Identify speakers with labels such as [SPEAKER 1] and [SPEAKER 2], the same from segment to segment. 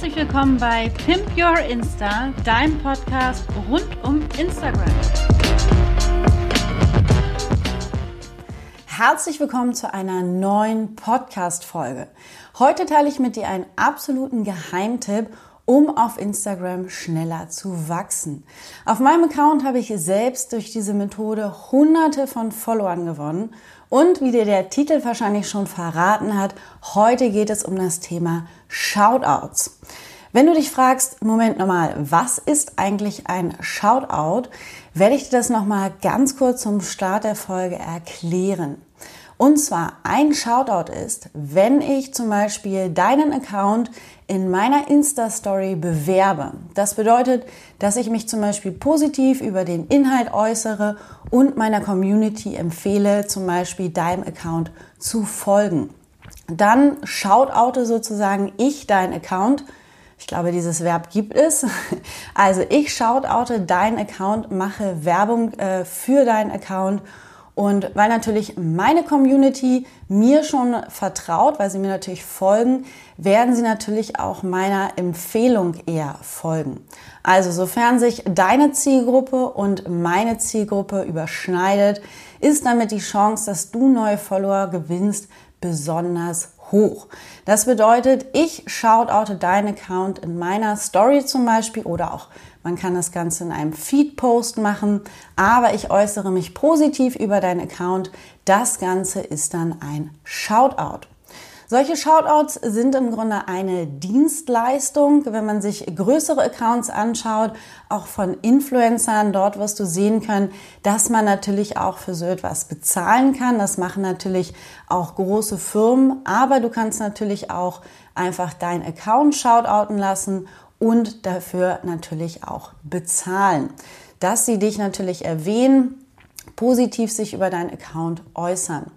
[SPEAKER 1] Herzlich willkommen bei Pimp Your Insta, dein Podcast rund um Instagram.
[SPEAKER 2] Herzlich willkommen zu einer neuen Podcast-Folge. Heute teile ich mit dir einen absoluten Geheimtipp, um auf Instagram schneller zu wachsen. Auf meinem Account habe ich selbst durch diese Methode hunderte von Followern gewonnen und wie dir der Titel wahrscheinlich schon verraten hat, heute geht es um das Thema Shoutouts. Wenn du dich fragst, Moment nochmal, was ist eigentlich ein Shoutout, werde ich dir das nochmal ganz kurz zum Start der Folge erklären. Und zwar ein Shoutout ist, wenn ich zum Beispiel deinen Account in meiner Insta-Story bewerbe. Das bedeutet, dass ich mich zum Beispiel positiv über den Inhalt äußere und meiner Community empfehle, zum Beispiel deinem Account zu folgen dann shoutoute sozusagen ich deinen Account. Ich glaube, dieses Verb gibt es. Also ich shoutoute deinen Account, mache Werbung äh, für deinen Account und weil natürlich meine Community mir schon vertraut, weil sie mir natürlich folgen, werden sie natürlich auch meiner Empfehlung eher folgen. Also sofern sich deine Zielgruppe und meine Zielgruppe überschneidet, ist damit die Chance, dass du neue Follower gewinnst, besonders hoch. Das bedeutet, ich shoutoute deinen Account in meiner Story zum Beispiel oder auch man kann das Ganze in einem Feed-Post machen, aber ich äußere mich positiv über deinen Account. Das Ganze ist dann ein Shoutout. Solche Shoutouts sind im Grunde eine Dienstleistung, wenn man sich größere Accounts anschaut, auch von Influencern. Dort wirst du sehen können, dass man natürlich auch für so etwas bezahlen kann. Das machen natürlich auch große Firmen, aber du kannst natürlich auch einfach deinen Account shoutouten lassen und dafür natürlich auch bezahlen. Dass sie dich natürlich erwähnen, positiv sich über deinen Account äußern.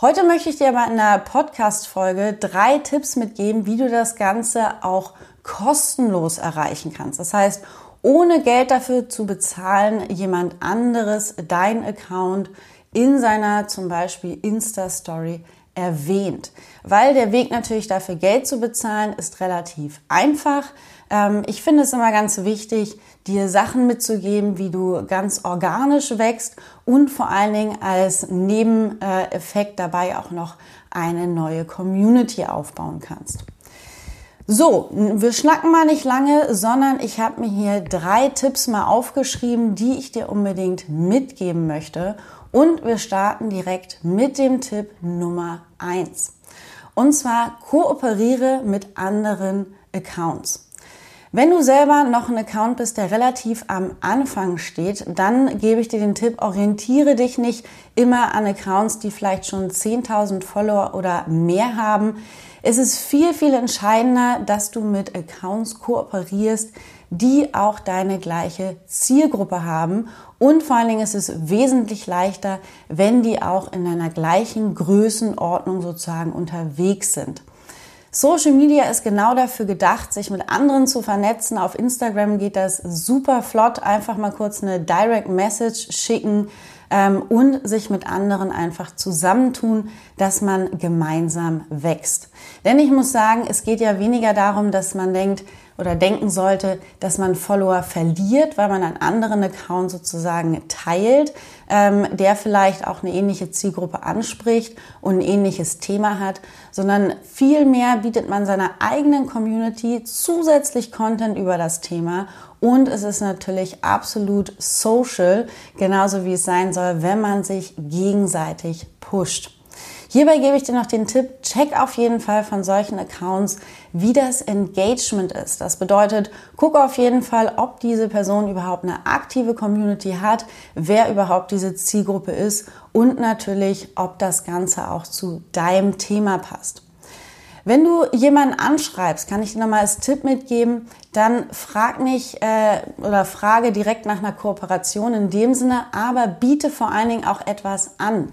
[SPEAKER 2] Heute möchte ich dir aber in der Podcast-Folge drei Tipps mitgeben, wie du das Ganze auch kostenlos erreichen kannst. Das heißt, ohne Geld dafür zu bezahlen, jemand anderes dein Account in seiner zum Beispiel Insta-Story erwähnt. Weil der Weg natürlich dafür Geld zu bezahlen ist relativ einfach. Ähm, ich finde es immer ganz wichtig, dir Sachen mitzugeben, wie du ganz organisch wächst und vor allen Dingen als Nebeneffekt dabei auch noch eine neue Community aufbauen kannst. So, wir schnacken mal nicht lange, sondern ich habe mir hier drei Tipps mal aufgeschrieben, die ich dir unbedingt mitgeben möchte. Und wir starten direkt mit dem Tipp Nummer eins. Und zwar kooperiere mit anderen Accounts. Wenn du selber noch ein Account bist, der relativ am Anfang steht, dann gebe ich dir den Tipp, orientiere dich nicht immer an Accounts, die vielleicht schon 10.000 Follower oder mehr haben. Es ist viel, viel entscheidender, dass du mit Accounts kooperierst, die auch deine gleiche Zielgruppe haben. Und vor allen Dingen ist es wesentlich leichter, wenn die auch in einer gleichen Größenordnung sozusagen unterwegs sind. Social Media ist genau dafür gedacht, sich mit anderen zu vernetzen. Auf Instagram geht das super flott. Einfach mal kurz eine Direct Message schicken ähm, und sich mit anderen einfach zusammentun, dass man gemeinsam wächst. Denn ich muss sagen, es geht ja weniger darum, dass man denkt, oder denken sollte, dass man Follower verliert, weil man einen anderen Account sozusagen teilt, ähm, der vielleicht auch eine ähnliche Zielgruppe anspricht und ein ähnliches Thema hat, sondern vielmehr bietet man seiner eigenen Community zusätzlich Content über das Thema und es ist natürlich absolut social, genauso wie es sein soll, wenn man sich gegenseitig pusht. Hierbei gebe ich dir noch den Tipp, check auf jeden Fall von solchen Accounts, wie das Engagement ist. Das bedeutet, guck auf jeden Fall, ob diese Person überhaupt eine aktive Community hat, wer überhaupt diese Zielgruppe ist und natürlich, ob das Ganze auch zu deinem Thema passt. Wenn du jemanden anschreibst, kann ich dir nochmal als Tipp mitgeben, dann frag nicht äh, oder frage direkt nach einer Kooperation in dem Sinne, aber biete vor allen Dingen auch etwas an.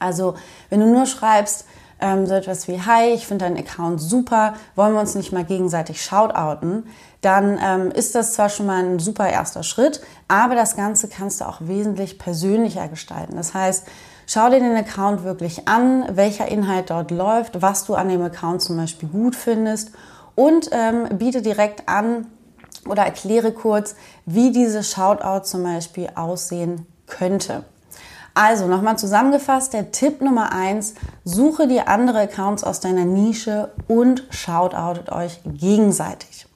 [SPEAKER 2] Also wenn du nur schreibst, ähm, so etwas wie, hi, ich finde deinen Account super, wollen wir uns nicht mal gegenseitig shoutouten, dann ähm, ist das zwar schon mal ein super erster Schritt, aber das Ganze kannst du auch wesentlich persönlicher gestalten. Das heißt, schau dir den Account wirklich an, welcher Inhalt dort läuft, was du an dem Account zum Beispiel gut findest und ähm, biete direkt an oder erkläre kurz, wie diese Shoutout zum Beispiel aussehen könnte. Also nochmal zusammengefasst, der Tipp Nummer eins: suche dir andere Accounts aus deiner Nische und shoutoutet euch gegenseitig.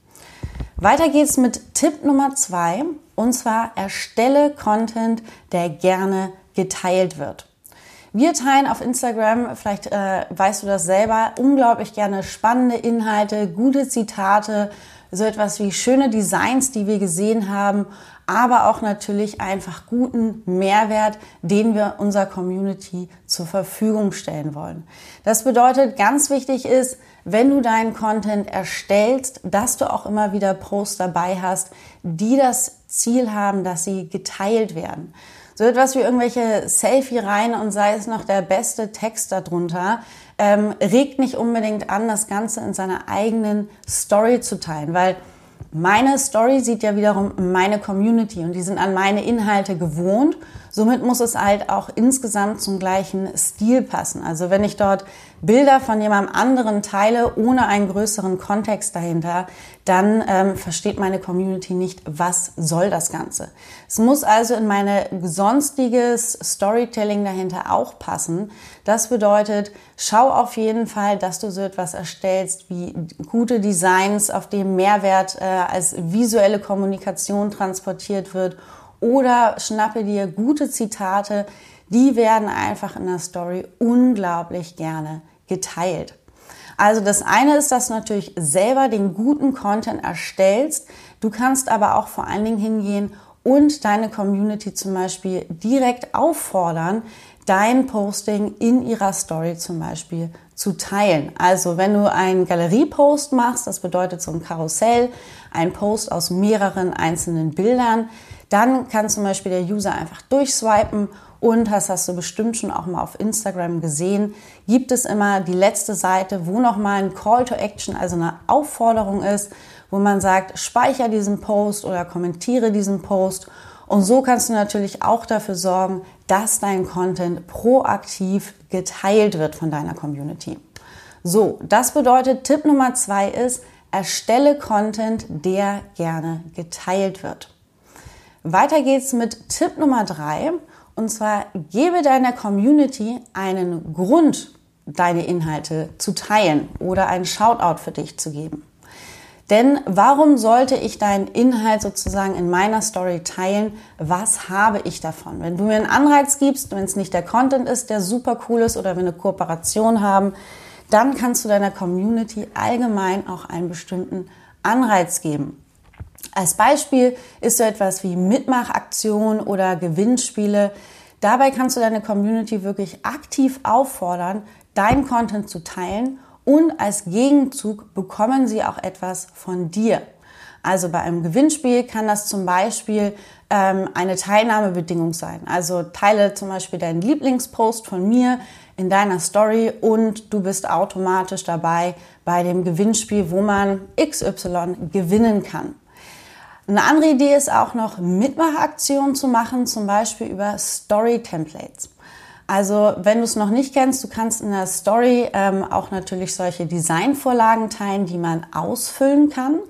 [SPEAKER 2] Weiter geht's mit Tipp Nummer zwei und zwar erstelle Content, der gerne geteilt wird. Wir teilen auf Instagram, vielleicht äh, weißt du das selber, unglaublich gerne spannende Inhalte, gute Zitate, so etwas wie schöne Designs, die wir gesehen haben, aber auch natürlich einfach guten Mehrwert, den wir unserer Community zur Verfügung stellen wollen. Das bedeutet, ganz wichtig ist, wenn du deinen Content erstellst, dass du auch immer wieder Posts dabei hast, die das Ziel haben, dass sie geteilt werden. So etwas wie irgendwelche Selfie-Reihen und sei es noch der beste Text darunter, ähm, regt nicht unbedingt an, das Ganze in seiner eigenen Story zu teilen, weil meine Story sieht ja wiederum meine Community und die sind an meine Inhalte gewohnt Somit muss es halt auch insgesamt zum gleichen Stil passen. Also wenn ich dort Bilder von jemandem anderen teile, ohne einen größeren Kontext dahinter, dann ähm, versteht meine Community nicht, was soll das Ganze. Es muss also in meine sonstiges Storytelling dahinter auch passen. Das bedeutet, schau auf jeden Fall, dass du so etwas erstellst wie gute Designs, auf dem Mehrwert äh, als visuelle Kommunikation transportiert wird oder schnappe dir gute Zitate, die werden einfach in der Story unglaublich gerne geteilt. Also das eine ist, dass du natürlich selber den guten Content erstellst. Du kannst aber auch vor allen Dingen hingehen und deine Community zum Beispiel direkt auffordern, dein Posting in ihrer Story zum Beispiel zu teilen. Also wenn du einen Galeriepost machst, das bedeutet so ein Karussell, ein Post aus mehreren einzelnen Bildern, dann kann zum Beispiel der User einfach durchswipen und das hast du bestimmt schon auch mal auf Instagram gesehen, gibt es immer die letzte Seite, wo nochmal ein Call to Action, also eine Aufforderung ist, wo man sagt, speicher diesen Post oder kommentiere diesen Post. Und so kannst du natürlich auch dafür sorgen, dass dein Content proaktiv geteilt wird von deiner Community. So, das bedeutet, Tipp Nummer zwei ist, erstelle Content, der gerne geteilt wird. Weiter geht's mit Tipp Nummer drei. Und zwar gebe deiner Community einen Grund, deine Inhalte zu teilen oder einen Shoutout für dich zu geben. Denn warum sollte ich deinen Inhalt sozusagen in meiner Story teilen? Was habe ich davon? Wenn du mir einen Anreiz gibst, wenn es nicht der Content ist, der super cool ist oder wir eine Kooperation haben, dann kannst du deiner Community allgemein auch einen bestimmten Anreiz geben. Als Beispiel ist so etwas wie Mitmachaktionen oder Gewinnspiele. Dabei kannst du deine Community wirklich aktiv auffordern, deinen Content zu teilen und als Gegenzug bekommen sie auch etwas von dir. Also bei einem Gewinnspiel kann das zum Beispiel ähm, eine Teilnahmebedingung sein. Also teile zum Beispiel deinen Lieblingspost von mir in deiner Story und du bist automatisch dabei bei dem Gewinnspiel, wo man XY gewinnen kann. Eine andere Idee ist auch noch Mitmachaktionen zu machen, zum Beispiel über Story-Templates. Also wenn du es noch nicht kennst, du kannst in der Story ähm, auch natürlich solche Designvorlagen teilen, die man ausfüllen kann.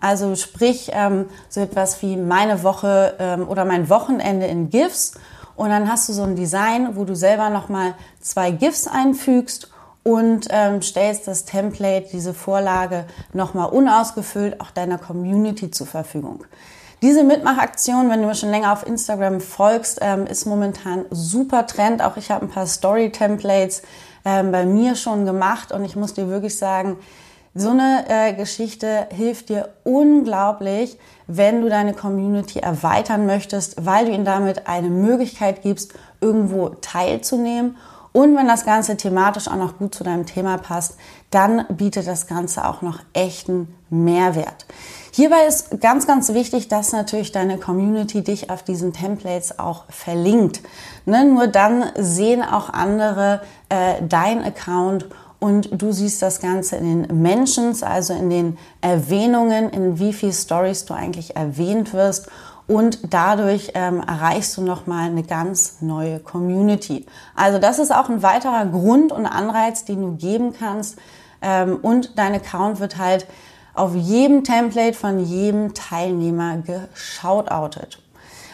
[SPEAKER 2] Also sprich ähm, so etwas wie meine Woche ähm, oder mein Wochenende in GIFs. Und dann hast du so ein Design, wo du selber nochmal zwei GIFs einfügst und ähm, stellst das Template, diese Vorlage nochmal unausgefüllt auch deiner Community zur Verfügung. Diese Mitmachaktion, wenn du mir schon länger auf Instagram folgst, ähm, ist momentan super Trend. Auch ich habe ein paar Story-Templates ähm, bei mir schon gemacht und ich muss dir wirklich sagen, so eine äh, Geschichte hilft dir unglaublich, wenn du deine Community erweitern möchtest, weil du ihnen damit eine Möglichkeit gibst, irgendwo teilzunehmen und wenn das Ganze thematisch auch noch gut zu deinem Thema passt, dann bietet das Ganze auch noch echten Mehrwert. Hierbei ist ganz, ganz wichtig, dass natürlich deine Community dich auf diesen Templates auch verlinkt. Ne? Nur dann sehen auch andere äh, dein Account und du siehst das Ganze in den Mentions, also in den Erwähnungen, in wie viel Stories du eigentlich erwähnt wirst und dadurch ähm, erreichst du nochmal eine ganz neue Community. Also das ist auch ein weiterer Grund und Anreiz, den du geben kannst, ähm, und dein Account wird halt auf jedem Template von jedem Teilnehmer geshoutoutet.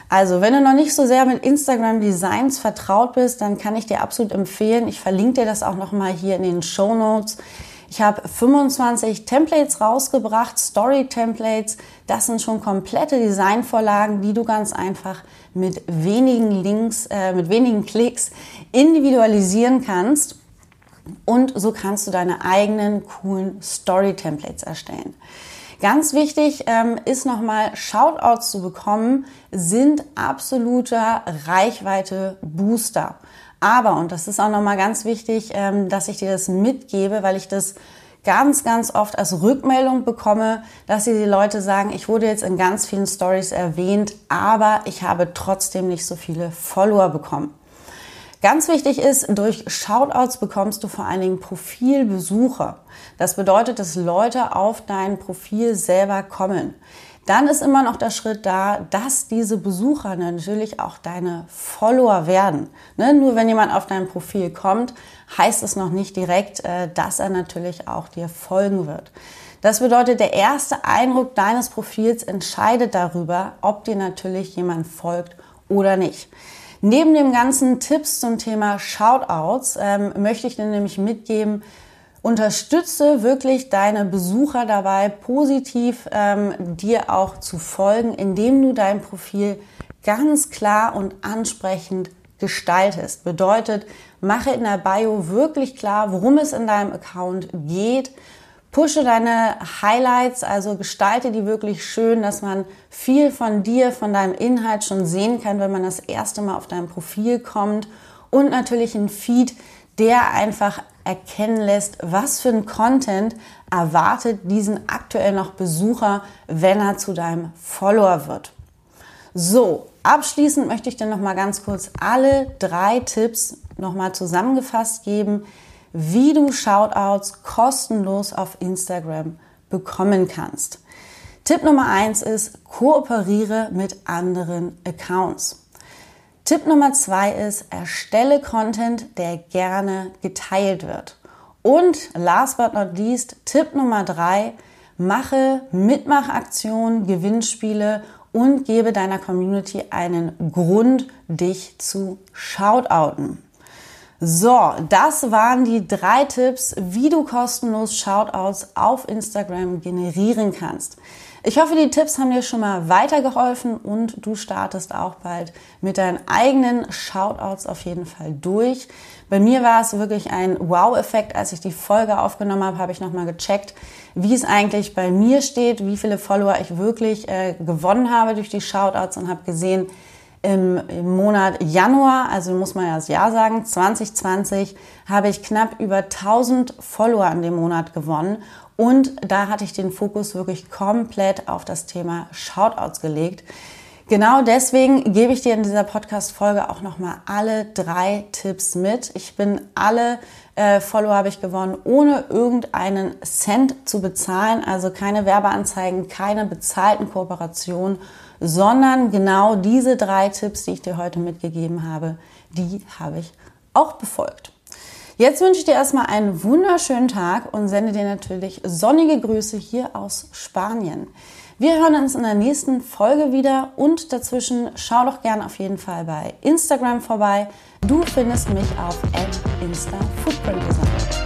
[SPEAKER 2] Also, wenn du noch nicht so sehr mit Instagram Designs vertraut bist, dann kann ich dir absolut empfehlen. Ich verlinke dir das auch nochmal hier in den Show Notes. Ich habe 25 Templates rausgebracht, Story-Templates. Das sind schon komplette Designvorlagen, die du ganz einfach mit wenigen Links, äh, mit wenigen Klicks individualisieren kannst. Und so kannst du deine eigenen coolen Story-Templates erstellen. Ganz wichtig ähm, ist nochmal, Shoutouts zu bekommen, sind absoluter Reichweite-Booster. Aber, und das ist auch nochmal ganz wichtig, ähm, dass ich dir das mitgebe, weil ich das ganz, ganz oft als Rückmeldung bekomme, dass die Leute sagen, ich wurde jetzt in ganz vielen Stories erwähnt, aber ich habe trotzdem nicht so viele Follower bekommen. Ganz wichtig ist, durch Shoutouts bekommst du vor allen Dingen Profilbesucher. Das bedeutet, dass Leute auf dein Profil selber kommen. Dann ist immer noch der Schritt da, dass diese Besucher natürlich auch deine Follower werden. Ne? Nur wenn jemand auf dein Profil kommt, heißt es noch nicht direkt, äh, dass er natürlich auch dir folgen wird. Das bedeutet, der erste Eindruck deines Profils entscheidet darüber, ob dir natürlich jemand folgt oder nicht. Neben dem ganzen Tipps zum Thema Shoutouts ähm, möchte ich dir nämlich mitgeben, unterstütze wirklich deine Besucher dabei, positiv ähm, dir auch zu folgen, indem du dein Profil ganz klar und ansprechend gestaltest. Bedeutet, mache in der Bio wirklich klar, worum es in deinem Account geht Pushe deine Highlights, also gestalte die wirklich schön, dass man viel von dir, von deinem Inhalt schon sehen kann, wenn man das erste Mal auf dein Profil kommt. Und natürlich ein Feed, der einfach erkennen lässt, was für ein Content erwartet diesen aktuell noch Besucher, wenn er zu deinem Follower wird. So, abschließend möchte ich dir noch mal ganz kurz alle drei Tipps noch mal zusammengefasst geben, wie du Shoutouts kostenlos auf Instagram bekommen kannst. Tipp Nummer eins ist, kooperiere mit anderen Accounts. Tipp Nummer zwei ist, erstelle Content, der gerne geteilt wird. Und last but not least, Tipp Nummer drei, mache Mitmachaktionen, Gewinnspiele und gebe deiner Community einen Grund, dich zu shoutouten. So, das waren die drei Tipps, wie du kostenlos Shoutouts auf Instagram generieren kannst. Ich hoffe, die Tipps haben dir schon mal weitergeholfen und du startest auch bald mit deinen eigenen Shoutouts auf jeden Fall durch. Bei mir war es wirklich ein Wow-Effekt. Als ich die Folge aufgenommen habe, habe ich nochmal gecheckt, wie es eigentlich bei mir steht, wie viele Follower ich wirklich äh, gewonnen habe durch die Shoutouts und habe gesehen, im, Monat Januar, also muss man ja das Jahr sagen, 2020, habe ich knapp über 1000 Follower in dem Monat gewonnen. Und da hatte ich den Fokus wirklich komplett auf das Thema Shoutouts gelegt. Genau deswegen gebe ich dir in dieser Podcast-Folge auch nochmal alle drei Tipps mit. Ich bin alle äh, Follower habe ich gewonnen, ohne irgendeinen Cent zu bezahlen, also keine Werbeanzeigen, keine bezahlten Kooperationen sondern genau diese drei Tipps, die ich dir heute mitgegeben habe, die habe ich auch befolgt. Jetzt wünsche ich dir erstmal einen wunderschönen Tag und sende dir natürlich sonnige Grüße hier aus Spanien. Wir hören uns in der nächsten Folge wieder und dazwischen schau doch gerne auf jeden Fall bei Instagram vorbei. Du findest mich auf @instafootprintdesign.